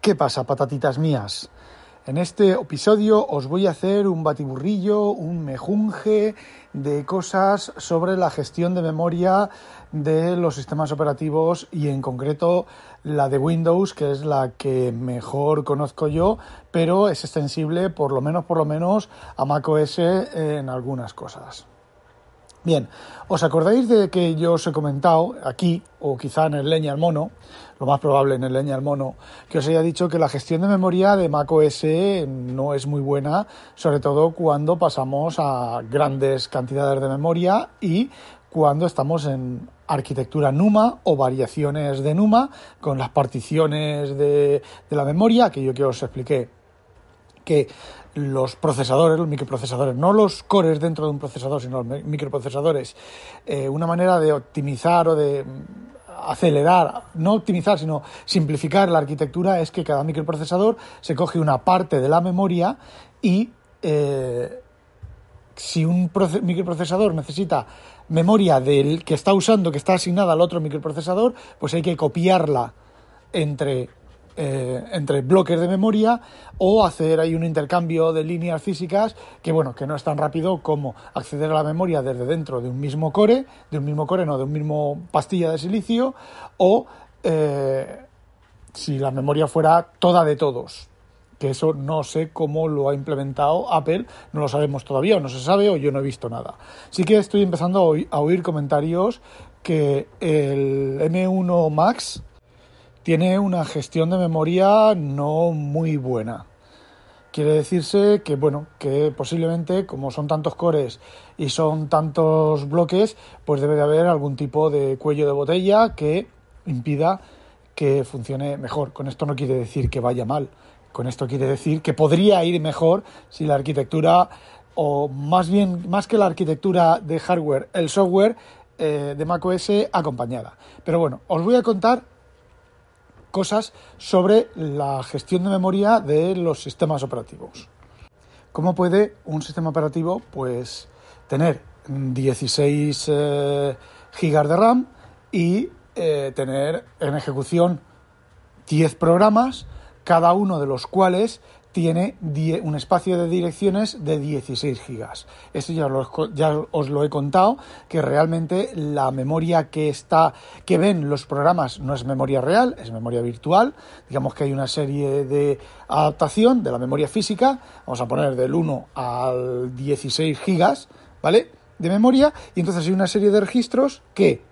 ¿Qué pasa, patatitas mías? En este episodio os voy a hacer un batiburrillo, un mejunje de cosas sobre la gestión de memoria de los sistemas operativos y en concreto la de Windows, que es la que mejor conozco yo, pero es extensible por lo menos por lo menos a macOS en algunas cosas. Bien, ¿os acordáis de que yo os he comentado aquí, o quizá en el leña al mono, lo más probable en el leña al mono, que os haya dicho que la gestión de memoria de macOS no es muy buena, sobre todo cuando pasamos a grandes cantidades de memoria y cuando estamos en arquitectura NUMA o variaciones de NUMA con las particiones de, de la memoria, aquello que os expliqué que los procesadores, los microprocesadores, no los cores dentro de un procesador, sino los microprocesadores, eh, una manera de optimizar o de acelerar, no optimizar, sino simplificar la arquitectura es que cada microprocesador se coge una parte de la memoria y eh, si un microprocesador necesita memoria del que está usando, que está asignada al otro microprocesador, pues hay que copiarla entre eh, entre bloques de memoria o hacer ahí un intercambio de líneas físicas que bueno que no es tan rápido como acceder a la memoria desde dentro de un mismo core de un mismo core no de un mismo pastilla de silicio o eh, si la memoria fuera toda de todos que eso no sé cómo lo ha implementado Apple, no lo sabemos todavía, o no se sabe, o yo no he visto nada. Sí que estoy empezando a oír, comentarios que el M1 Max tiene una gestión de memoria no muy buena. Quiere decirse que, bueno, que posiblemente, como son tantos cores y son tantos bloques, pues debe de haber algún tipo de cuello de botella que impida que funcione mejor. Con esto no quiere decir que vaya mal. Con esto quiere decir que podría ir mejor si la arquitectura, o más bien, más que la arquitectura de hardware, el software eh, de macOS acompañada. Pero bueno, os voy a contar cosas sobre la gestión de memoria de los sistemas operativos. ¿Cómo puede un sistema operativo pues tener 16 eh, gigas de RAM y eh, tener en ejecución 10 programas, cada uno de los cuales tiene un espacio de direcciones de 16 gigas. Esto ya, ya, os lo he contado, que realmente la memoria que está, que ven los programas no es memoria real, es memoria virtual. Digamos que hay una serie de adaptación de la memoria física, vamos a poner del 1 al 16 gigas, ¿vale? De memoria, y entonces hay una serie de registros que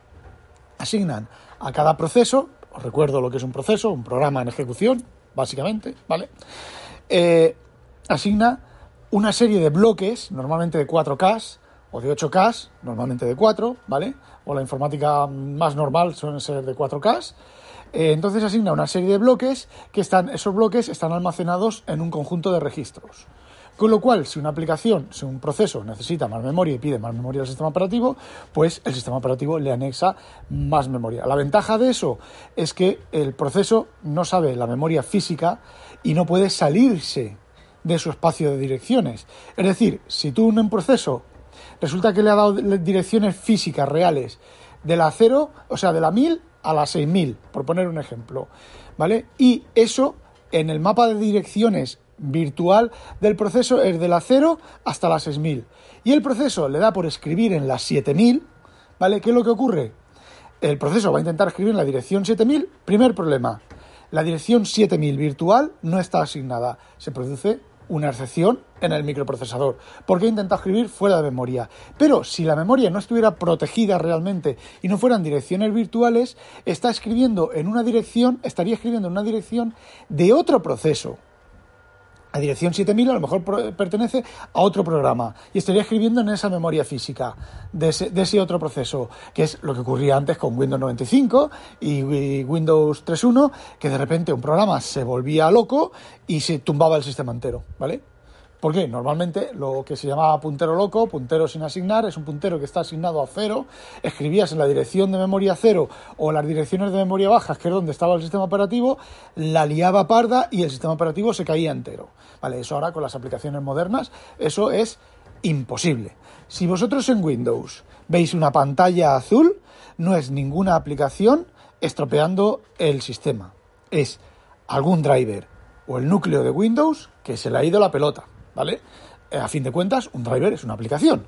asignan a cada proceso, os recuerdo lo que es un proceso, un programa en ejecución, básicamente, ¿vale? Eh, asigna una serie de bloques, normalmente de 4K o de 8K, normalmente de 4, ¿vale? O la informática más normal suelen ser de 4K. Eh, entonces asigna una serie de bloques que están, esos bloques están almacenados en un conjunto de registros. Con lo cual, si una aplicación, si un proceso necesita más memoria y pide más memoria al sistema operativo, pues el sistema operativo le anexa más memoria. La ventaja de eso es que el proceso no sabe la memoria física y no puede salirse de su espacio de direcciones. Es decir, si tú en un proceso resulta que le ha dado direcciones físicas reales de la 0, o sea, de la 1000 a la 6000, por poner un ejemplo, ¿vale? Y eso en el mapa de direcciones virtual del proceso es de la 0 hasta la 6000. Y el proceso le da por escribir en la 7000, ¿vale? ¿Qué es lo que ocurre? El proceso va a intentar escribir en la dirección 7000. Primer problema, la dirección 7000 virtual no está asignada. Se produce una excepción en el microprocesador, porque intenta escribir fuera de memoria. Pero si la memoria no estuviera protegida realmente y no fueran direcciones virtuales, está escribiendo en una dirección, estaría escribiendo en una dirección de otro proceso la dirección 7000 a lo mejor pertenece a otro programa y estaría escribiendo en esa memoria física de ese, otro proceso, que es lo que ocurría antes con Windows 95 y, y Windows 3.1, que de repente un programa se volvía loco y se tumbaba el sistema entero, ¿vale? Porque normalmente lo que se llamaba puntero loco, puntero sin asignar, es un puntero que está asignado a cero. Escribías en la dirección de memoria cero o las direcciones de memoria bajas, que es donde estaba el sistema operativo, la liaba parda y el sistema operativo se caía entero. Vale, eso ahora con las aplicaciones modernas, eso es imposible. Si vosotros en Windows veis una pantalla azul, no es ninguna aplicación estropeando el sistema. Es algún driver o el núcleo de Windows que se le ha ido la pelota. ¿Vale? Eh, a fin de cuentas, un driver es una aplicación.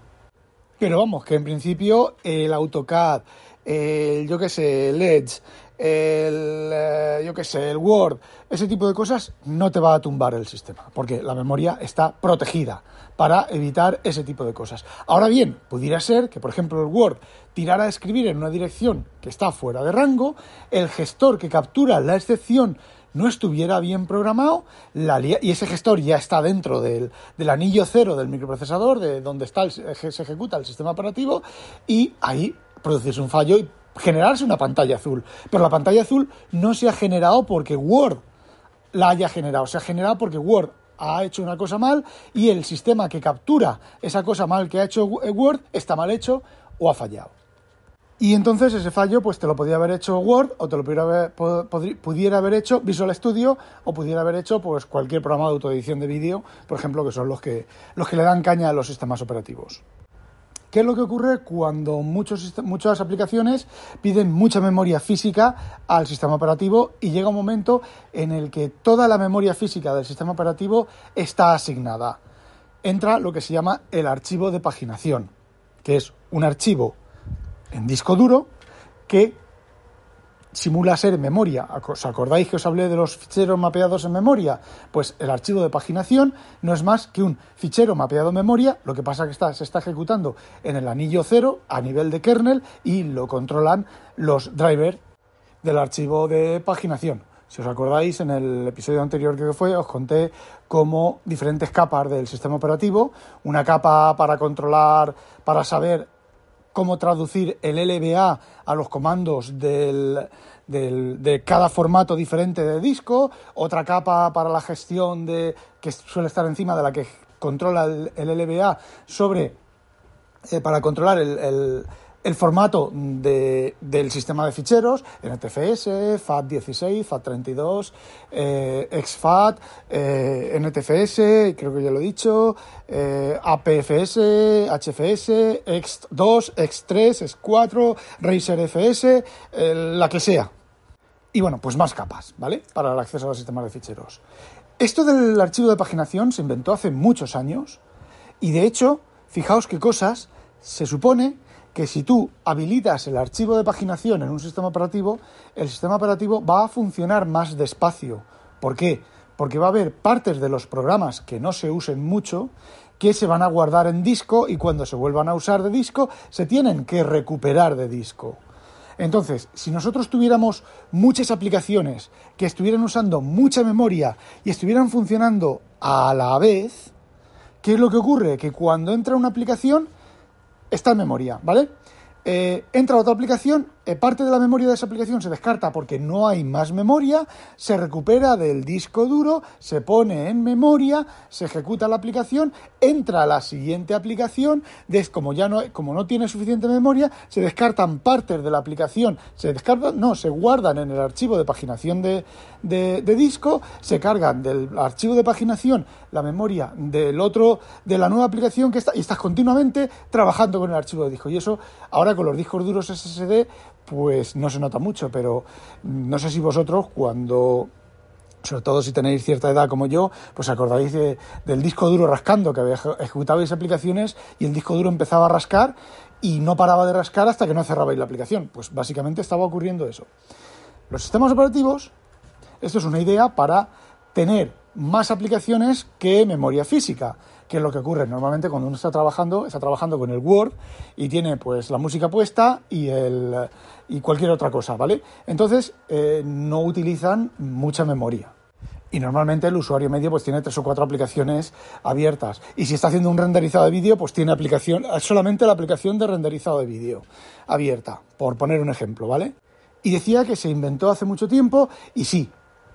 Pero vamos, que en principio el AutoCAD, el, yo qué sé, el Edge, el, eh, yo qué sé, el Word, ese tipo de cosas no te va a tumbar el sistema, porque la memoria está protegida para evitar ese tipo de cosas. Ahora bien, pudiera ser que, por ejemplo, el Word tirara a escribir en una dirección que está fuera de rango, el gestor que captura la excepción no estuviera bien programado y ese gestor ya está dentro del, anillo cero del microprocesador, de donde está se ejecuta el sistema operativo, y ahí producirse un fallo y generarse una pantalla azul. Pero la pantalla azul no se ha generado porque Word la haya generado, se ha generado porque Word ha hecho una cosa mal y el sistema que captura esa cosa mal que ha hecho Word está mal hecho o ha fallado. Y entonces ese fallo pues te lo podía haber hecho Word o te lo pudiera haber, hecho Visual Studio o pudiera haber hecho pues cualquier programa de autoedición de vídeo, por ejemplo, que son los que, los que le dan caña a los sistemas operativos. ¿Qué es lo que ocurre cuando muchas aplicaciones piden mucha memoria física al sistema operativo y llega un momento en el que toda la memoria física del sistema operativo está asignada? Entra lo que se llama el archivo de paginación, que es un archivo en disco duro que simula ser memoria. ¿Os acordáis que os hablé de los ficheros mapeados en memoria? Pues el archivo de paginación no es más que un fichero mapeado en memoria, lo que pasa que está, se está ejecutando en el anillo cero a nivel de kernel y lo controlan los drivers del archivo de paginación. Si os acordáis, en el episodio anterior que fue, os conté cómo diferentes capas del sistema operativo, una capa para controlar, para saber cómo traducir el LBA a los comandos del, de cada formato diferente de disco, otra capa para la gestión de que suele estar encima de la que controla el, LBA sobre eh, para controlar el el formato de, del sistema de ficheros, NTFS, FAT16, FAT32, eh, XFAT, eh, NTFS, creo que ya lo he dicho, eh, APFS, HFS, X2, X3, X4, Razer FS, la que sea. Y bueno, pues más capas, ¿vale? Para el acceso a los sistemas de ficheros. Esto del archivo de paginación se inventó hace muchos años y de hecho, fijaos qué cosas, se supone que si tú habilitas el archivo de paginación en un sistema operativo, el sistema operativo va a funcionar más despacio. ¿Por qué? Porque va a haber partes de los programas que no se usen mucho que se van a guardar en disco y cuando se vuelvan a usar de disco se tienen que recuperar de disco. Entonces, si nosotros tuviéramos muchas aplicaciones que estuvieran usando mucha memoria y estuvieran funcionando a la vez, ¿qué es lo que ocurre? Que cuando entra una aplicación está en memoria, ¿vale? Eh, entra otra aplicación, parte de la memoria de esa aplicación se descarta porque no hay más memoria, se recupera del disco duro, se pone en memoria, se ejecuta la aplicación, entra a la siguiente aplicación, como ya no, como no tiene suficiente memoria, se descartan partes de la aplicación, se descartan, no, se guardan en el archivo de paginación de, de, disco, se cargan del archivo de paginación la memoria del otro, de la nueva aplicación que está, y estás continuamente trabajando con el archivo de disco. Y eso ahora con los discos duros SSD pues no se nota mucho, pero no sé si vosotros cuando sobre todo si tenéis cierta edad como yo, pues acordáis del disco duro rascando, que ejecutabais aplicaciones y el disco duro empezaba a rascar y no paraba de rascar hasta que no cerrabais la aplicación. Pues básicamente estaba ocurriendo eso. Los sistemas operativos, esto es una idea para tener más aplicaciones que memoria física que es lo que ocurre normalmente cuando uno está trabajando, está trabajando con el Word y tiene pues la música puesta y, el, y cualquier otra cosa, ¿vale? Entonces eh, no utilizan mucha memoria. Y normalmente el usuario medio pues tiene tres o cuatro aplicaciones abiertas. Y si está haciendo un renderizado de vídeo, pues tiene aplicación, solamente la aplicación de renderizado de vídeo abierta, por poner un ejemplo, ¿vale? Y decía que se inventó hace mucho tiempo, y sí,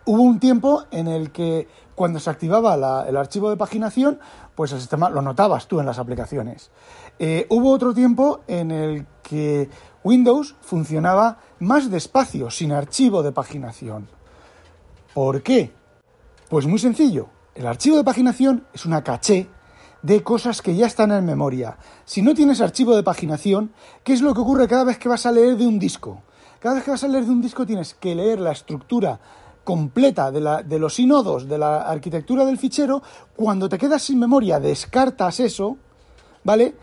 hubo un tiempo en el que cuando se activaba el archivo de paginación, pues el sistema lo notabas tú en las aplicaciones. Eh, hubo otro tiempo en el que Windows funcionaba más despacio, sin archivo de paginación. ¿Por qué? Pues muy sencillo. El archivo de paginación es una caché de cosas que ya están en memoria. Si no tienes archivo de paginación, ¿qué es lo que ocurre cada vez que vas a leer de un disco? Cada vez que vas a leer de un disco tienes que leer la estructura completa de, la, de los sinodos, de la arquitectura del fichero. Cuando te quedas sin memoria, descartas eso, ¿vale?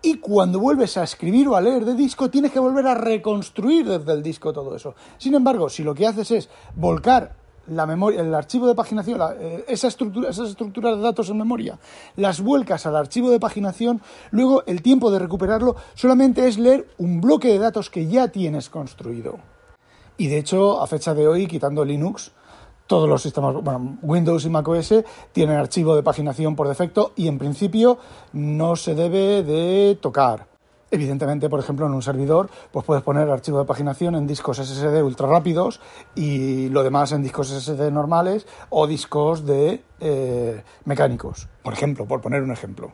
Y cuando vuelves a escribir o a leer de disco, tienes que volver a reconstruir desde el disco todo eso. Sin embargo, si lo que haces es volcar la memoria, el archivo de paginación, eh, esa estructura, esas estructuras de datos en memoria, las vuelcas al archivo de paginación, luego el tiempo de recuperarlo solamente es leer un bloque de datos que ya tienes construido. Y de hecho, a fecha de hoy, quitando Linux, todos los sistemas, bueno, Windows y macOS tienen archivo de paginación por defecto y en principio no se debe de tocar. Evidentemente, por ejemplo, en un servidor, pues puedes poner archivo de paginación en discos SSD ultra rápidos y lo demás en discos SSD normales o discos de eh, mecánicos, por ejemplo, por poner un ejemplo.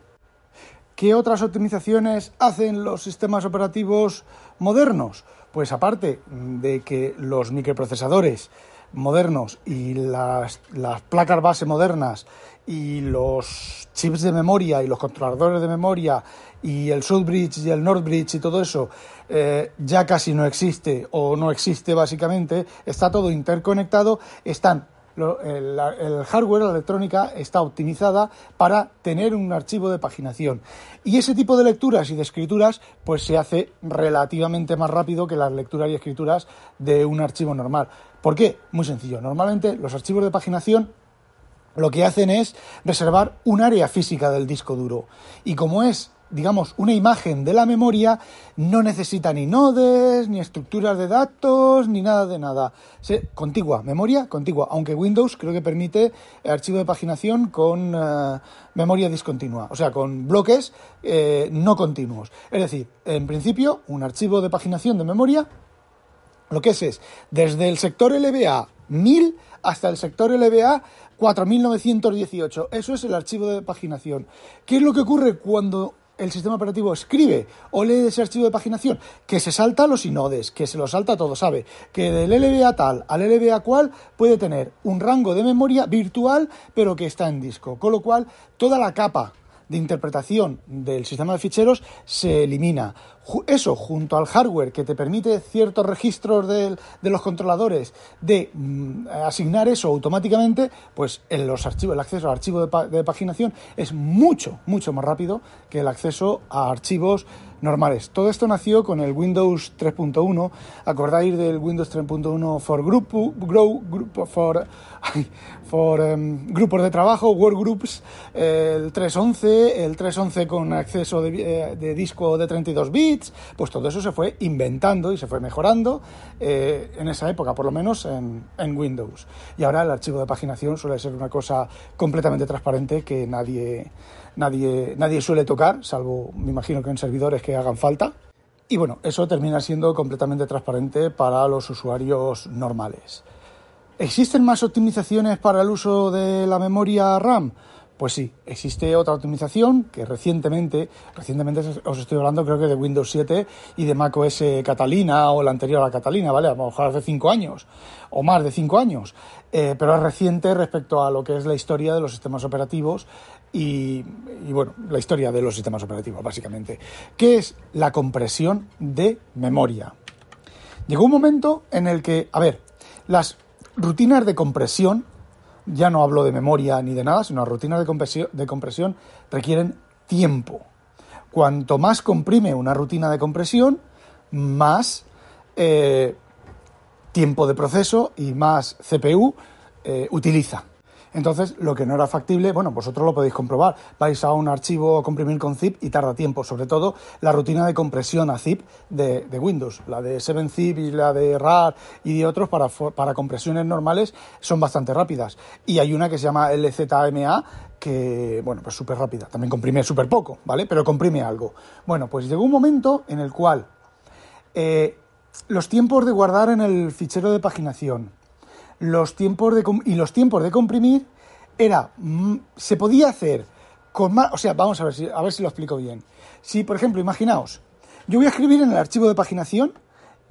¿Qué otras optimizaciones hacen los sistemas operativos modernos? Pues aparte de que los microprocesadores modernos y las, las placas base modernas y los chips de memoria y los controladores de memoria y el Southbridge y el Northbridge y todo eso eh, ya casi no existe o no existe básicamente, está todo interconectado, están el, hardware, la electrónica, está optimizada para tener un archivo de paginación. Y ese tipo de lecturas y de escrituras, pues se hace relativamente más rápido que las lecturas y escrituras de un archivo normal. ¿Por qué? Muy sencillo. Normalmente los archivos de paginación lo que hacen es reservar un área física del disco duro. Y como es, digamos, una imagen de la memoria, no necesita ni nodes, ni estructuras de datos, ni nada de nada. Contigua, memoria contigua, aunque Windows creo que permite archivo de paginación con eh, memoria discontinua, o sea, con bloques eh, no continuos. Es decir, en principio, un archivo de paginación de memoria lo que es es, desde el sector LBA 1000 hasta el sector LBA 4918. Eso es el archivo de paginación. ¿Qué es lo que ocurre cuando el sistema operativo escribe o lee ese archivo de paginación? Que se salta los inodes, que se lo salta todo, sabe que del LBA tal al LBA cual puede tener un rango de memoria virtual, pero que está en disco. Con lo cual, toda la capa de interpretación del sistema de ficheros se elimina. Eso, junto al hardware que te permite ciertos registros de, los controladores de mm, asignar eso automáticamente, pues en los archivos, el acceso al archivo de, de paginación es mucho, mucho más rápido que el acceso a archivos normales. Todo esto nació con el Windows 3.1. Acordáis del Windows 3.1 for Group, Grow, group, for, for em, grupos de trabajo, Workgroups, el 3.11, el 3.11 con acceso de, eh, disco de 32 bits. Pues todo eso se fue inventando y se fue mejorando eh, en esa época, por lo menos en, en Windows. Y ahora el archivo de paginación suele ser una cosa completamente transparente que nadie nadie, nadie suele tocar, salvo me imagino que en servidores que hagan falta. Y bueno, eso termina siendo completamente transparente para los usuarios normales. ¿Existen más optimizaciones para el uso de la memoria RAM? Pues sí, existe otra optimización que recientemente, recientemente os estoy hablando creo que de Windows 7 y de macOS Catalina o la anterior a Catalina, ¿vale? A lo mejor hace cinco años o más de cinco años, eh, pero es reciente respecto a lo que es la historia de los sistemas operativos y, bueno, la historia de los sistemas operativos, básicamente, que es la compresión de memoria. Llegó un momento en el que, a ver, las rutinas de compresión ya no hablo de memoria ni de nada, sino rutinas de compresión, de compresión requieren tiempo. Cuanto más comprime una rutina de compresión, más eh, tiempo de proceso y más CPU eh, utiliza. Entonces, lo que no era factible, bueno, vosotros lo podéis comprobar. Vais a un archivo a comprimir con zip y tarda tiempo, sobre todo la rutina de compresión a zip de, Windows. La de 7zip y la de RAR y de otros para, para compresiones normales son bastante rápidas. Y hay una que se llama LZMA que, bueno, pues súper rápida. También comprime súper poco, ¿vale? Pero comprime algo. Bueno, pues llegó un momento en el cual eh, los tiempos de guardar en el fichero de paginación los tiempos de, y los tiempos de comprimir era mm, se podía hacer con más, o sea, vamos a ver si a ver si lo explico bien. Si, por ejemplo, imaginaos, yo voy a escribir en el archivo de paginación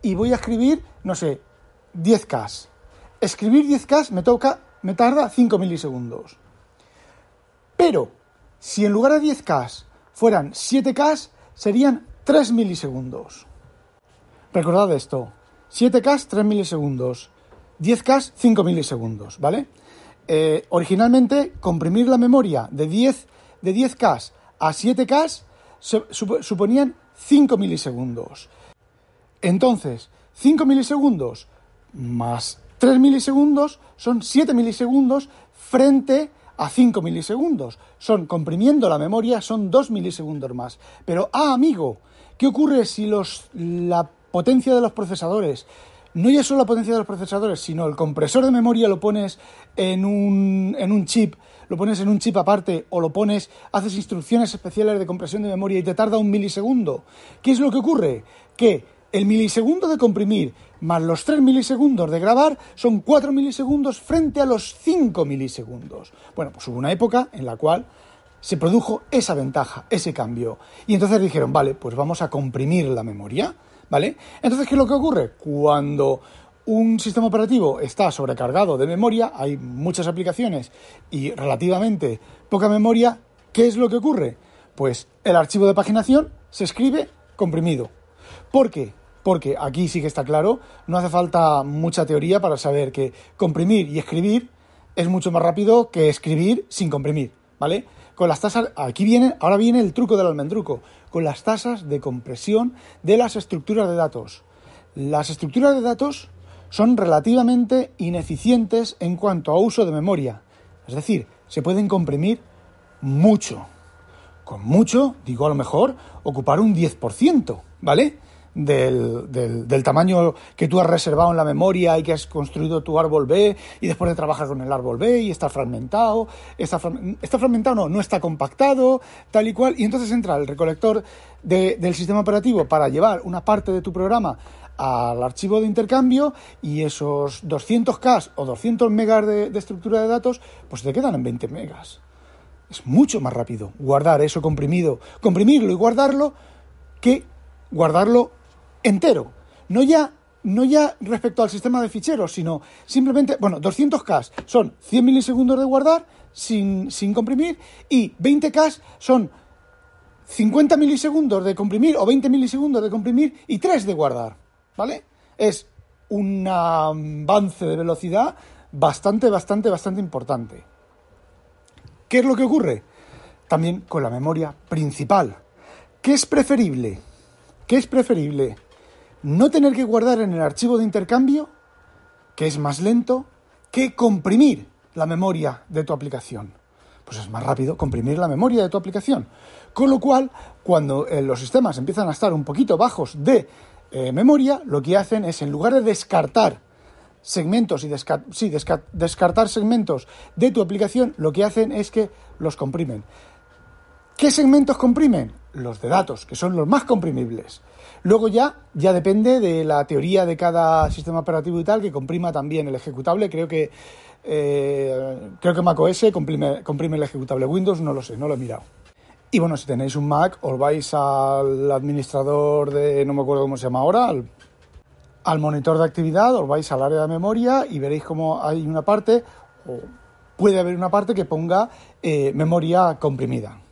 y voy a escribir, no sé, 10K. Escribir 10K me toca me tarda 5 milisegundos. Pero si en lugar de 10K fueran 7K, serían 3 milisegundos. Recordad esto, 7K 3 milisegundos, 10K 5 milisegundos, ¿vale? Eh, originalmente, comprimir la memoria de 10, de 10K a 7K suponían 5 milisegundos. Entonces, 5 milisegundos más 3 milisegundos son 7 milisegundos frente a 5 milisegundos. Son, comprimiendo la memoria, son 2 milisegundos más. Pero, ah, amigo, ¿qué ocurre si los, la potencia de los procesadores no ya solo la potencia de los procesadores, sino el compresor de memoria lo pones en un, en un chip, lo pones en un chip aparte o lo pones, haces instrucciones especiales de compresión de memoria y te tarda un milisegundo. ¿Qué es lo que ocurre? Que el milisegundo de comprimir más los 3 milisegundos de grabar son 4 milisegundos frente a los 5 milisegundos. Bueno, pues hubo una época en la cual se produjo esa ventaja, ese cambio. Y entonces dijeron, vale, pues vamos a comprimir la memoria. ¿Vale? Entonces, ¿qué es lo que ocurre? Cuando un sistema operativo está sobrecargado de memoria, hay muchas aplicaciones y relativamente poca memoria, ¿qué es lo que ocurre? Pues el archivo de paginación se escribe comprimido. ¿Por qué? Porque aquí sí que está claro, no hace falta mucha teoría para saber que comprimir y escribir es mucho más rápido que escribir sin comprimir, ¿vale? Con las tasas, aquí viene, ahora viene el truco del almendruco con las tasas de compresión de las estructuras de datos. Las estructuras de datos son relativamente ineficientes en cuanto a uso de memoria. Es decir, se pueden comprimir mucho. Con mucho, digo a lo mejor, ocupar un 10%, ¿vale? Del, del, tamaño que tú has reservado en la memoria y que has construido tu árbol B y después de trabajar con el árbol B y está fragmentado, está, está fragmentado, no, no está compactado, tal y cual, y entonces entra el recolector del sistema operativo para llevar una parte de tu programa al archivo de intercambio y esos 200K o 200 megas de, de estructura de datos, pues te quedan en 20 megas. Es mucho más rápido guardar eso comprimido, comprimirlo y guardarlo que guardarlo entero. No ya, no ya respecto al sistema de ficheros, sino simplemente, bueno, 200K son 100 milisegundos de guardar sin, sin comprimir y 20K son 50 milisegundos de comprimir o 20 milisegundos de comprimir y 3 de guardar, ¿vale? Es un avance de velocidad bastante, bastante, bastante importante. ¿Qué es lo que ocurre? También con la memoria principal. ¿Qué es preferible? ¿Qué es preferible? No tener que guardar en el archivo de intercambio, que es más lento, que comprimir la memoria de tu aplicación. Pues es más rápido comprimir la memoria de tu aplicación. Con lo cual, cuando eh, los sistemas empiezan a estar un poquito bajos de eh, memoria, lo que hacen es, en lugar de descartar segmentos y descartar segmentos de tu aplicación, lo que hacen es que los comprimen. ¿Qué segmentos comprimen? Los de datos, que son los más comprimibles. Luego ya, ya depende de la teoría de cada sistema operativo y tal, que comprima también el ejecutable. Creo que eh, creo que macOS comprime, comprime el ejecutable. Windows no lo sé, no lo he mirado. Y bueno, si tenéis un Mac, os vais al administrador de, no me acuerdo cómo se llama ahora, al, monitor de actividad, os vais al área de memoria y veréis cómo hay una parte, o puede haber una parte que ponga eh, memoria comprimida.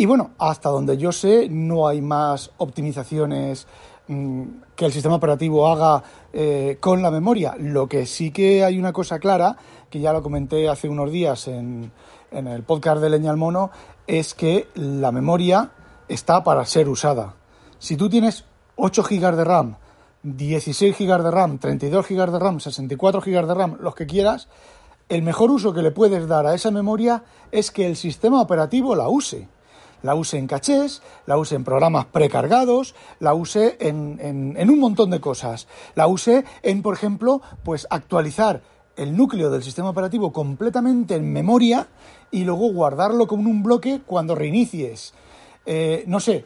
Y bueno, hasta donde yo sé, no hay más optimizaciones mm, que el sistema operativo haga eh, con la memoria. Lo que sí que hay una cosa clara, que ya lo comenté hace unos días en, en el podcast de Leña al Mono, es que la memoria está para ser usada. Si tú tienes 8 GB de RAM, 16 GB de RAM, 32 GB de RAM, 64 GB de RAM, los que quieras, el mejor uso que le puedes dar a esa memoria es que el sistema operativo la use. La use en cachés, la use en programas precargados, la use en, en un montón de cosas. La use en, por ejemplo, pues actualizar el núcleo del sistema operativo completamente en memoria y luego guardarlo como un bloque cuando reinicies. Eh, no sé,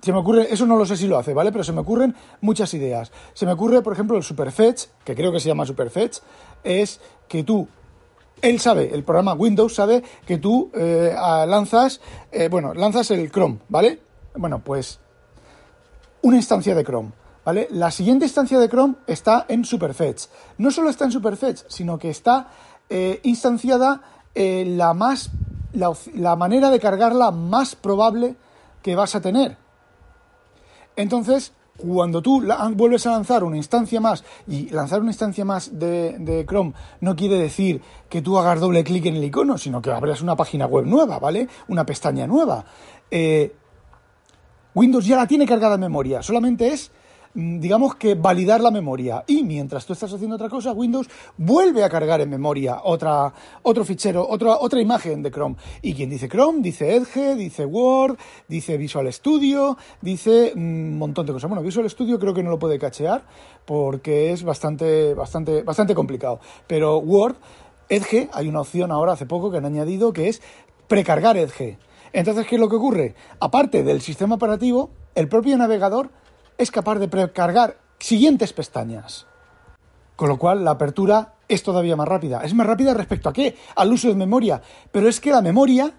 se me ocurre, eso no lo sé si lo hace, ¿vale? Pero se me ocurren muchas ideas. Se me ocurre, por ejemplo, el Superfetch, que creo que se llama Superfetch, es que tú, él sabe, el programa Windows sabe que tú eh, lanzas, eh, bueno, lanzas el Chrome, ¿vale? Bueno, pues una instancia de Chrome. ¿Vale? La siguiente instancia de Chrome está en Superfetch. No solo está en Superfetch, sino que está instanciada la más la, la, manera de cargarla más probable que vas a tener. Entonces, cuando tú vuelves a lanzar una instancia más, y lanzar una instancia más de, Chrome no quiere decir que tú hagas doble clic en el icono, sino que abras una página web nueva, ¿vale? Una pestaña nueva. Eh, Windows ya la tiene cargada en memoria, solamente es digamos que validar la memoria. Y mientras tú estás haciendo otra cosa, Windows vuelve a cargar en memoria otra, otro fichero, otra, otra imagen de Chrome. Y quien dice Chrome, dice Edge, dice Word, dice Visual Studio, dice un montón de cosas. Bueno, Visual Studio creo que no lo puede cachear porque es bastante, bastante, bastante complicado. Pero Word, Edge, hay una opción ahora hace poco que han añadido que es precargar Edge. Entonces, ¿qué es lo que ocurre? Aparte del sistema operativo, el propio navegador es capaz de precargar siguientes pestañas. Con lo cual la apertura es todavía más rápida. Es más rápida respecto a qué? Al uso de memoria. Pero es que la memoria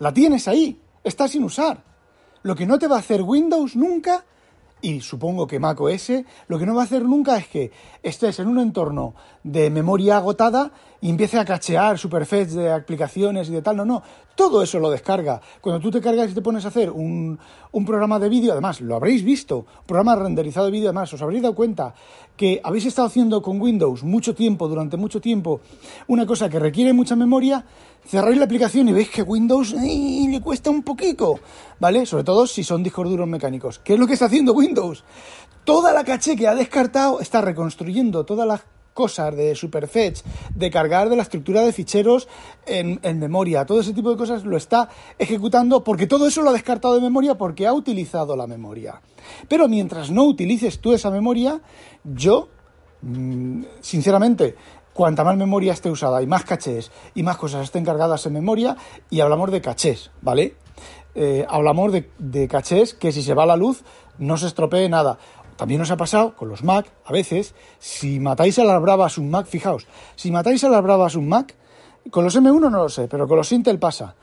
la tienes ahí, está sin usar. Lo que no te va a hacer Windows nunca, y supongo que Mac OS, lo que no va a hacer nunca es que estés en un entorno de memoria agotada y empiece a cachear superfetch de aplicaciones y de tal. No, no, todo eso lo descarga. Cuando tú te cargas y te pones a hacer un, un programa de vídeo, además, lo habréis visto, programa renderizado de vídeo, además, os habréis dado cuenta que habéis estado haciendo con Windows mucho tiempo, durante mucho tiempo, una cosa que requiere mucha memoria, cerráis la aplicación y veis que Windows le cuesta un poquito, ¿vale? Sobre todo si son discos duros mecánicos. ¿Qué es lo que está haciendo Windows? Toda la caché que ha descartado está reconstruyendo todas las cosas de Superfetch, de cargar de la estructura de ficheros en, memoria, todo ese tipo de cosas lo está ejecutando porque todo eso lo ha descartado de memoria porque ha utilizado la memoria. Pero mientras no utilices tú esa memoria, yo, mm, sinceramente, cuanta más memoria esté usada y más cachés y más cosas estén cargadas en memoria, y hablamos de cachés, ¿vale? Eh, hablamos de, cachés que si se va la luz no se estropee nada. También os ha pasado con los Mac, a veces, si matáis a las bravas un Mac, fijaos, si matáis a las bravas un Mac, con los M1 no lo sé, pero con los Intel pasa.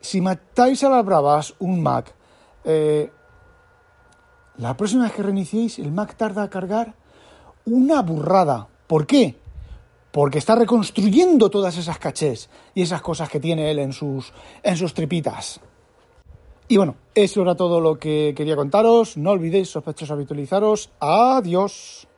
Si matáis a las bravas un Mac, eh, la próxima vez que reiniciéis, el Mac tarda a cargar una burrada. ¿Por qué? Porque está reconstruyendo todas esas cachés y esas cosas que tiene él en sus, en sus tripitas. Y bueno, eso era todo lo que quería contaros. No olvidéis, sospechosos, habitualizaros. Adiós.